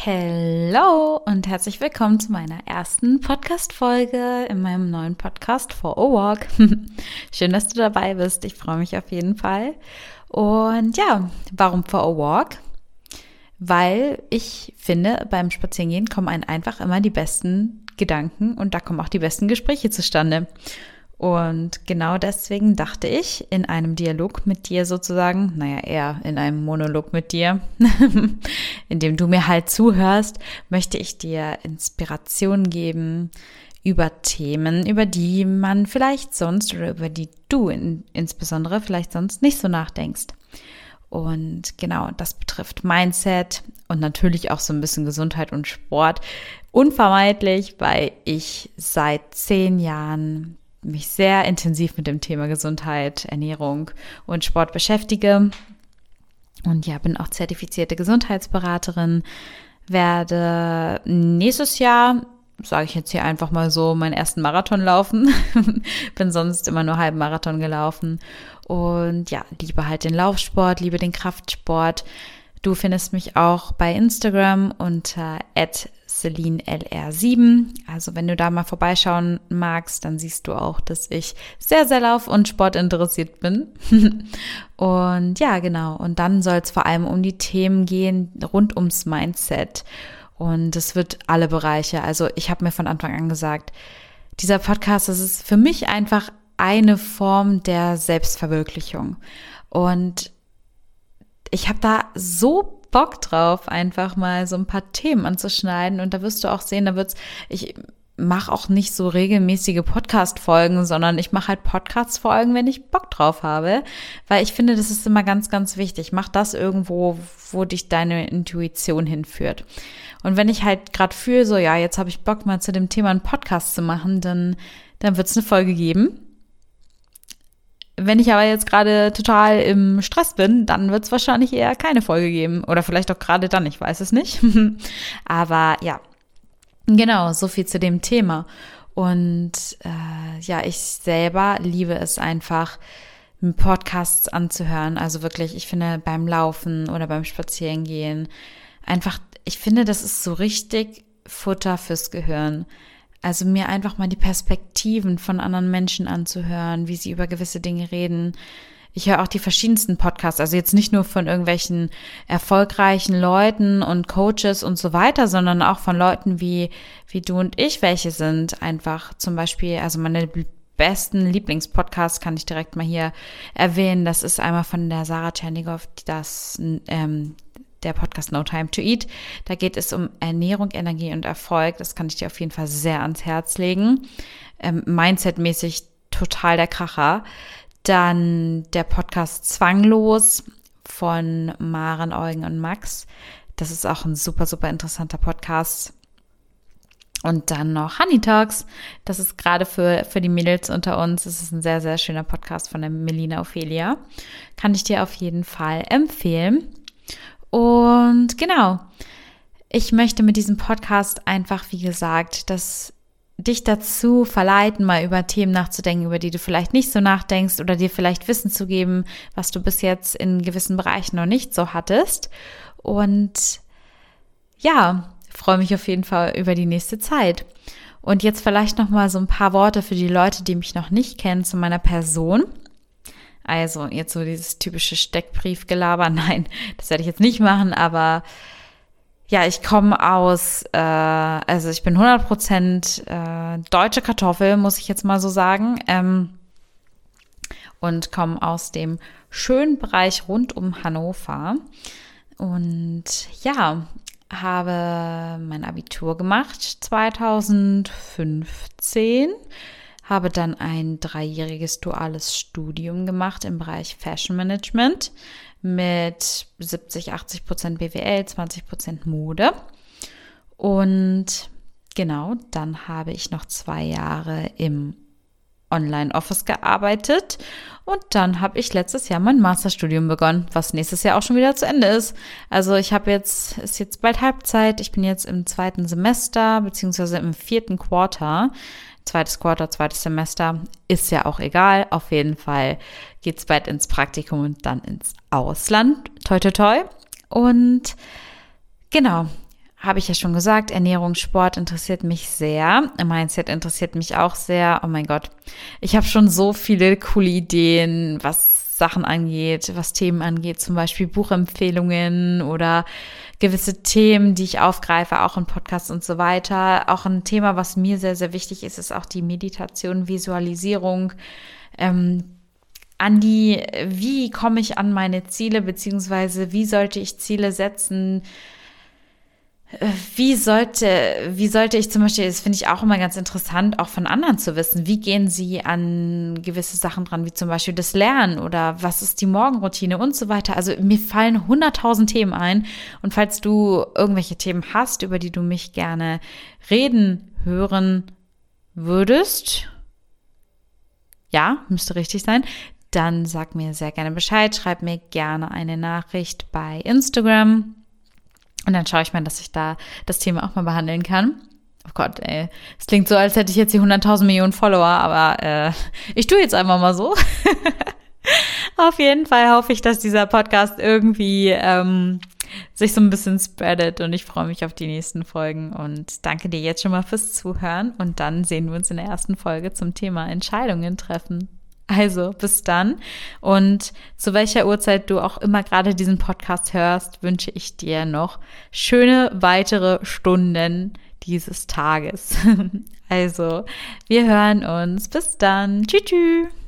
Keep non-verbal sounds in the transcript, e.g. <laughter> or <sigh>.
Hello und herzlich willkommen zu meiner ersten Podcast-Folge in meinem neuen Podcast For a Walk. <laughs> Schön, dass du dabei bist. Ich freue mich auf jeden Fall. Und ja, warum For a Walk? Weil ich finde, beim Spazierengehen kommen einem einfach immer die besten Gedanken und da kommen auch die besten Gespräche zustande. Und genau deswegen dachte ich, in einem Dialog mit dir sozusagen, naja, eher in einem Monolog mit dir, <laughs> in dem du mir halt zuhörst, möchte ich dir Inspiration geben über Themen, über die man vielleicht sonst oder über die du in, insbesondere vielleicht sonst nicht so nachdenkst. Und genau, das betrifft Mindset und natürlich auch so ein bisschen Gesundheit und Sport. Unvermeidlich, weil ich seit zehn Jahren mich sehr intensiv mit dem Thema Gesundheit, Ernährung und Sport beschäftige. Und ja, bin auch zertifizierte Gesundheitsberaterin, werde nächstes Jahr, sage ich jetzt hier einfach mal so, meinen ersten Marathon laufen. <laughs> bin sonst immer nur halben Marathon gelaufen. Und ja, liebe halt den Laufsport, liebe den Kraftsport. Du findest mich auch bei Instagram unter CelineLR7. Also wenn du da mal vorbeischauen magst, dann siehst du auch, dass ich sehr, sehr lauf- und sportinteressiert bin. <laughs> und ja, genau. Und dann soll es vor allem um die Themen gehen rund ums Mindset. Und es wird alle Bereiche. Also ich habe mir von Anfang an gesagt, dieser Podcast, das ist für mich einfach eine Form der Selbstverwirklichung. Und ich habe da so Bock drauf, einfach mal so ein paar Themen anzuschneiden. Und da wirst du auch sehen, da wird's, ich mache auch nicht so regelmäßige Podcast-Folgen, sondern ich mache halt Podcast-Folgen, wenn ich Bock drauf habe. Weil ich finde, das ist immer ganz, ganz wichtig. Mach das irgendwo, wo dich deine Intuition hinführt. Und wenn ich halt gerade fühle, so ja, jetzt habe ich Bock mal zu dem Thema einen Podcast zu machen, dann, dann wird es eine Folge geben. Wenn ich aber jetzt gerade total im Stress bin, dann wird es wahrscheinlich eher keine Folge geben. Oder vielleicht auch gerade dann, ich weiß es nicht. <laughs> aber ja, genau, so viel zu dem Thema. Und äh, ja, ich selber liebe es einfach, Podcasts anzuhören. Also wirklich, ich finde beim Laufen oder beim Spazierengehen einfach, ich finde, das ist so richtig Futter fürs Gehirn. Also mir einfach mal die Perspektiven von anderen Menschen anzuhören, wie sie über gewisse Dinge reden. Ich höre auch die verschiedensten Podcasts, also jetzt nicht nur von irgendwelchen erfolgreichen Leuten und Coaches und so weiter, sondern auch von Leuten wie, wie du und ich, welche sind einfach zum Beispiel, also meine besten Lieblingspodcasts kann ich direkt mal hier erwähnen. Das ist einmal von der Sarah Tschernigow, das ähm, der Podcast No Time to Eat. Da geht es um Ernährung, Energie und Erfolg. Das kann ich dir auf jeden Fall sehr ans Herz legen. Ähm, Mindset-mäßig total der Kracher. Dann der Podcast Zwanglos von Maren, Eugen und Max. Das ist auch ein super, super interessanter Podcast. Und dann noch Honey Talks. Das ist gerade für, für die Mädels unter uns. Das ist ein sehr, sehr schöner Podcast von der Melina Ophelia. Kann ich dir auf jeden Fall empfehlen. Und genau, ich möchte mit diesem Podcast einfach, wie gesagt, dass dich dazu verleiten, mal über Themen nachzudenken, über die du vielleicht nicht so nachdenkst oder dir vielleicht Wissen zu geben, was du bis jetzt in gewissen Bereichen noch nicht so hattest. Und ja, freue mich auf jeden Fall über die nächste Zeit. Und jetzt vielleicht noch mal so ein paar Worte für die Leute, die mich noch nicht kennen, zu meiner Person. Also jetzt so dieses typische Steckbriefgelaber. <laughs> Nein, das werde ich jetzt nicht machen, aber ja, ich komme aus, äh, also ich bin 100 Prozent äh, deutsche Kartoffel, muss ich jetzt mal so sagen. Ähm, und komme aus dem schönen Bereich rund um Hannover. Und ja, habe mein Abitur gemacht 2015 habe dann ein dreijähriges duales Studium gemacht im Bereich Fashion Management mit 70, 80 Prozent BWL, 20 Prozent Mode. Und genau, dann habe ich noch zwei Jahre im Online-Office gearbeitet und dann habe ich letztes Jahr mein Masterstudium begonnen, was nächstes Jahr auch schon wieder zu Ende ist. Also ich habe jetzt, ist jetzt bald Halbzeit, ich bin jetzt im zweiten Semester beziehungsweise im vierten Quarter zweites Quarter, zweites Semester, ist ja auch egal. Auf jeden Fall geht's bald ins Praktikum und dann ins Ausland. Toi, toi, toi. Und genau, habe ich ja schon gesagt, Ernährung, Sport interessiert mich sehr. Mindset interessiert mich auch sehr. Oh mein Gott, ich habe schon so viele coole Ideen, was Sachen angeht, was Themen angeht, zum Beispiel Buchempfehlungen oder gewisse Themen, die ich aufgreife, auch in Podcasts und so weiter. Auch ein Thema, was mir sehr, sehr wichtig ist, ist auch die Meditation, Visualisierung. Ähm, an die, wie komme ich an meine Ziele, beziehungsweise wie sollte ich Ziele setzen? Wie sollte, wie sollte ich zum Beispiel, das finde ich auch immer ganz interessant, auch von anderen zu wissen, wie gehen sie an gewisse Sachen dran, wie zum Beispiel das Lernen oder was ist die Morgenroutine und so weiter. Also mir fallen hunderttausend Themen ein und falls du irgendwelche Themen hast, über die du mich gerne reden hören würdest, ja, müsste richtig sein, dann sag mir sehr gerne Bescheid, schreib mir gerne eine Nachricht bei Instagram und dann schaue ich mal, dass ich da das Thema auch mal behandeln kann. Oh Gott, ey. Es klingt so, als hätte ich jetzt die 100.000 Millionen Follower, aber äh, ich tue jetzt einfach mal so. <laughs> Auf jeden Fall hoffe ich, dass dieser Podcast irgendwie ähm, sich so ein bisschen spreadet und ich freue mich auf die nächsten Folgen und danke dir jetzt schon mal fürs Zuhören und dann sehen wir uns in der ersten Folge zum Thema Entscheidungen treffen. Also bis dann. Und zu welcher Uhrzeit du auch immer gerade diesen Podcast hörst, wünsche ich dir noch schöne weitere Stunden dieses Tages. <laughs> Also, wir hören uns. Bis dann. Tschüss. tschüss.